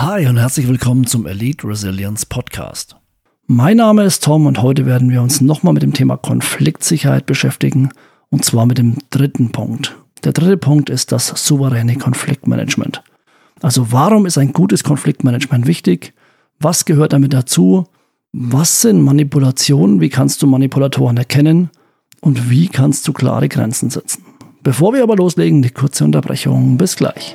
Hi und herzlich willkommen zum Elite Resilience Podcast. Mein Name ist Tom und heute werden wir uns nochmal mit dem Thema Konfliktsicherheit beschäftigen und zwar mit dem dritten Punkt. Der dritte Punkt ist das souveräne Konfliktmanagement. Also warum ist ein gutes Konfliktmanagement wichtig? Was gehört damit dazu? Was sind Manipulationen? Wie kannst du Manipulatoren erkennen? Und wie kannst du klare Grenzen setzen? Bevor wir aber loslegen, die kurze Unterbrechung. Bis gleich.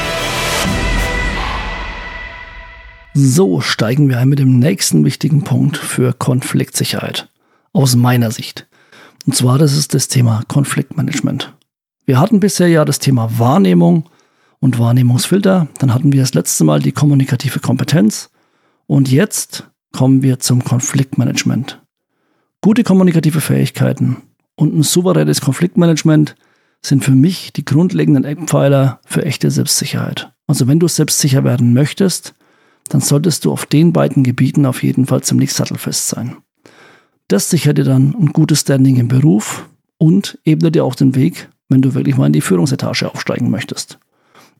So steigen wir ein mit dem nächsten wichtigen Punkt für Konfliktsicherheit. Aus meiner Sicht. Und zwar, das ist das Thema Konfliktmanagement. Wir hatten bisher ja das Thema Wahrnehmung und Wahrnehmungsfilter. Dann hatten wir das letzte Mal die kommunikative Kompetenz. Und jetzt kommen wir zum Konfliktmanagement. Gute kommunikative Fähigkeiten und ein souveränes Konfliktmanagement sind für mich die grundlegenden Eckpfeiler für echte Selbstsicherheit. Also wenn du selbstsicher werden möchtest, dann solltest du auf den beiden Gebieten auf jeden Fall ziemlich sattelfest sein. Das sichert dir dann ein gutes Standing im Beruf und ebnet dir auch den Weg, wenn du wirklich mal in die Führungsetage aufsteigen möchtest.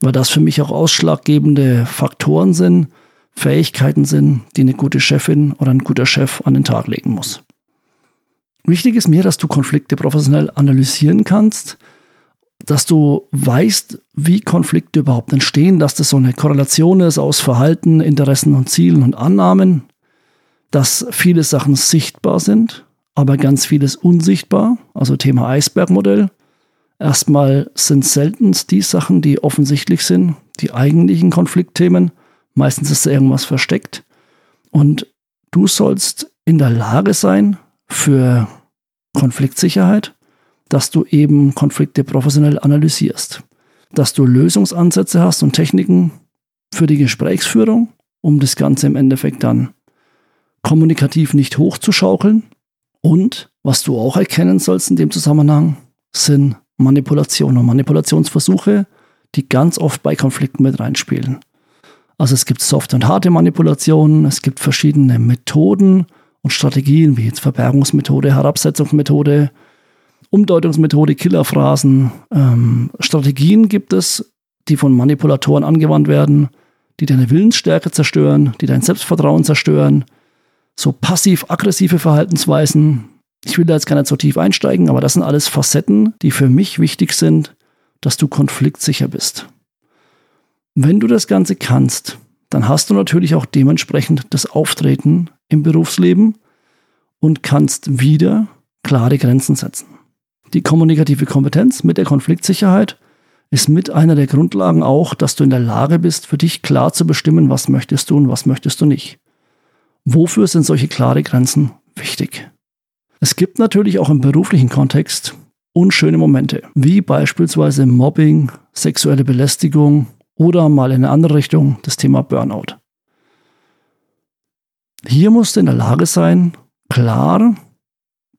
Weil das für mich auch ausschlaggebende Faktoren sind, Fähigkeiten sind, die eine gute Chefin oder ein guter Chef an den Tag legen muss. Wichtig ist mir, dass du Konflikte professionell analysieren kannst, dass du weißt, wie Konflikte überhaupt entstehen, dass das so eine Korrelation ist aus Verhalten, Interessen und Zielen und Annahmen, dass viele Sachen sichtbar sind, aber ganz vieles unsichtbar, also Thema Eisbergmodell. Erstmal sind selten die Sachen, die offensichtlich sind, die eigentlichen Konfliktthemen. Meistens ist da irgendwas versteckt. Und du sollst in der Lage sein, für Konfliktsicherheit dass du eben Konflikte professionell analysierst, dass du Lösungsansätze hast und Techniken für die Gesprächsführung, um das Ganze im Endeffekt dann kommunikativ nicht hochzuschaukeln. Und was du auch erkennen sollst in dem Zusammenhang, sind Manipulationen und Manipulationsversuche, die ganz oft bei Konflikten mit reinspielen. Also es gibt soft und harte Manipulationen, es gibt verschiedene Methoden und Strategien, wie jetzt Verbergungsmethode, Herabsetzungsmethode, Umdeutungsmethode, Killerphrasen, ähm, Strategien gibt es, die von Manipulatoren angewandt werden, die deine Willensstärke zerstören, die dein Selbstvertrauen zerstören. So passiv-aggressive Verhaltensweisen. Ich will da jetzt gar nicht so tief einsteigen, aber das sind alles Facetten, die für mich wichtig sind, dass du konfliktsicher bist. Wenn du das Ganze kannst, dann hast du natürlich auch dementsprechend das Auftreten im Berufsleben und kannst wieder klare Grenzen setzen. Die kommunikative Kompetenz mit der Konfliktsicherheit ist mit einer der Grundlagen auch, dass du in der Lage bist, für dich klar zu bestimmen, was möchtest du und was möchtest du nicht. Wofür sind solche klare Grenzen wichtig? Es gibt natürlich auch im beruflichen Kontext unschöne Momente, wie beispielsweise Mobbing, sexuelle Belästigung oder mal in eine andere Richtung das Thema Burnout. Hier musst du in der Lage sein, klar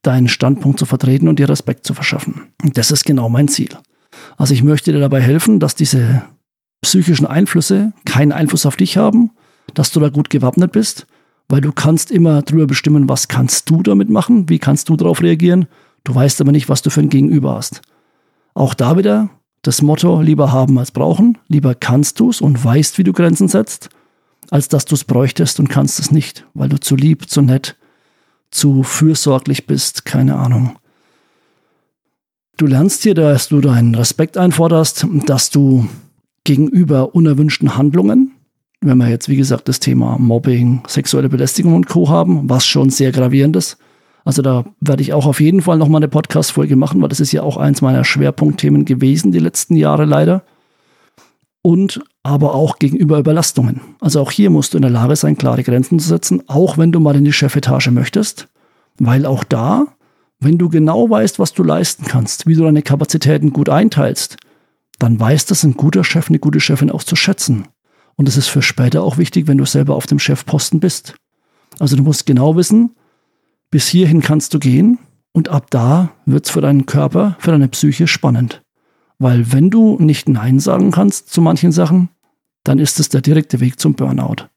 deinen Standpunkt zu vertreten und dir Respekt zu verschaffen. Und das ist genau mein Ziel. Also ich möchte dir dabei helfen, dass diese psychischen Einflüsse keinen Einfluss auf dich haben, dass du da gut gewappnet bist, weil du kannst immer drüber bestimmen, was kannst du damit machen, wie kannst du darauf reagieren. Du weißt aber nicht, was du für ein Gegenüber hast. Auch da wieder das Motto, lieber haben als brauchen, lieber kannst du es und weißt, wie du Grenzen setzt, als dass du es bräuchtest und kannst es nicht, weil du zu lieb, zu nett, zu fürsorglich bist, keine Ahnung. Du lernst hier, dass du deinen Respekt einforderst, dass du gegenüber unerwünschten Handlungen, wenn wir jetzt wie gesagt das Thema Mobbing, sexuelle Belästigung und Co haben, was schon sehr gravierend ist. Also da werde ich auch auf jeden Fall nochmal eine Podcast-Folge machen, weil das ist ja auch eins meiner Schwerpunktthemen gewesen die letzten Jahre leider und aber auch gegenüber Überlastungen. Also auch hier musst du in der Lage sein, klare Grenzen zu setzen, auch wenn du mal in die Chefetage möchtest, weil auch da, wenn du genau weißt, was du leisten kannst, wie du deine Kapazitäten gut einteilst, dann weiß das ein guter Chef, eine gute Chefin auch zu schätzen. Und das ist für später auch wichtig, wenn du selber auf dem Chefposten bist. Also du musst genau wissen, bis hierhin kannst du gehen und ab da wird es für deinen Körper, für deine Psyche spannend. Weil wenn du nicht Nein sagen kannst zu manchen Sachen, dann ist es der direkte Weg zum Burnout.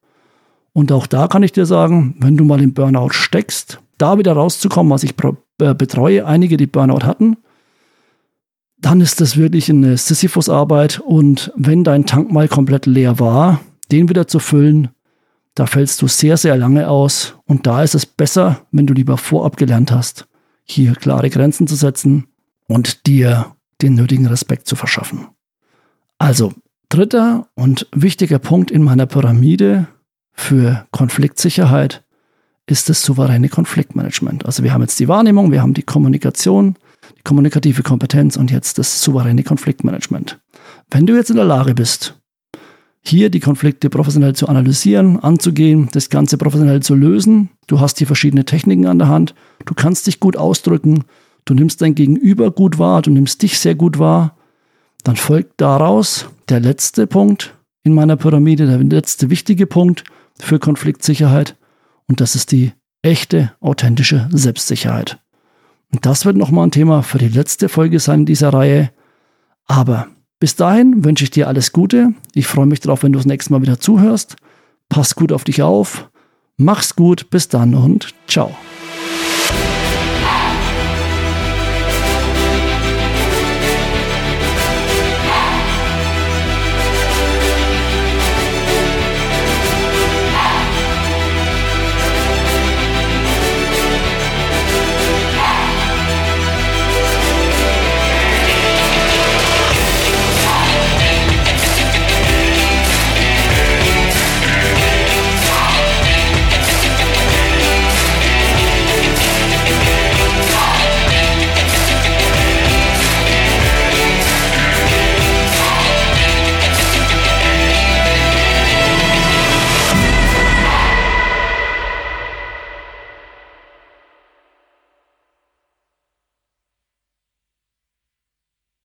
Und auch da kann ich dir sagen, wenn du mal im Burnout steckst, da wieder rauszukommen, was ich äh, betreue, einige, die Burnout hatten, dann ist das wirklich eine Sisyphus-Arbeit. Und wenn dein Tank mal komplett leer war, den wieder zu füllen, da fällst du sehr, sehr lange aus. Und da ist es besser, wenn du lieber vorab gelernt hast, hier klare Grenzen zu setzen und dir den nötigen Respekt zu verschaffen. Also, dritter und wichtiger Punkt in meiner Pyramide für Konfliktsicherheit ist das souveräne Konfliktmanagement. Also wir haben jetzt die Wahrnehmung, wir haben die Kommunikation, die kommunikative Kompetenz und jetzt das souveräne Konfliktmanagement. Wenn du jetzt in der Lage bist, hier die Konflikte professionell zu analysieren, anzugehen, das Ganze professionell zu lösen, du hast hier verschiedene Techniken an der Hand, du kannst dich gut ausdrücken, du nimmst dein Gegenüber gut wahr, du nimmst dich sehr gut wahr, dann folgt daraus der letzte Punkt in meiner Pyramide, der letzte wichtige Punkt, für Konfliktsicherheit und das ist die echte, authentische Selbstsicherheit. Und das wird nochmal ein Thema für die letzte Folge sein dieser Reihe. Aber bis dahin wünsche ich dir alles Gute. Ich freue mich darauf, wenn du das nächste Mal wieder zuhörst. Pass gut auf dich auf. Mach's gut. Bis dann und ciao.